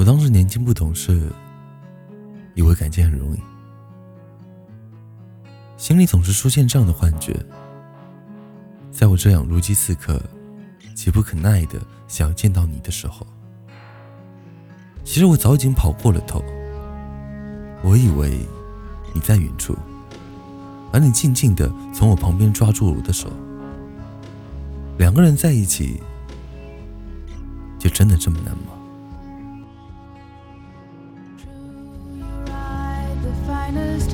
我当时年轻不懂事，以为感情很容易，心里总是出现这样的幻觉。在我这样如饥似渴、急不可耐的想要见到你的时候，其实我早已经跑过了头。我以为你在远处，而你静静的从我旁边抓住我的手。两个人在一起，就真的这么难吗 miners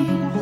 Yeah.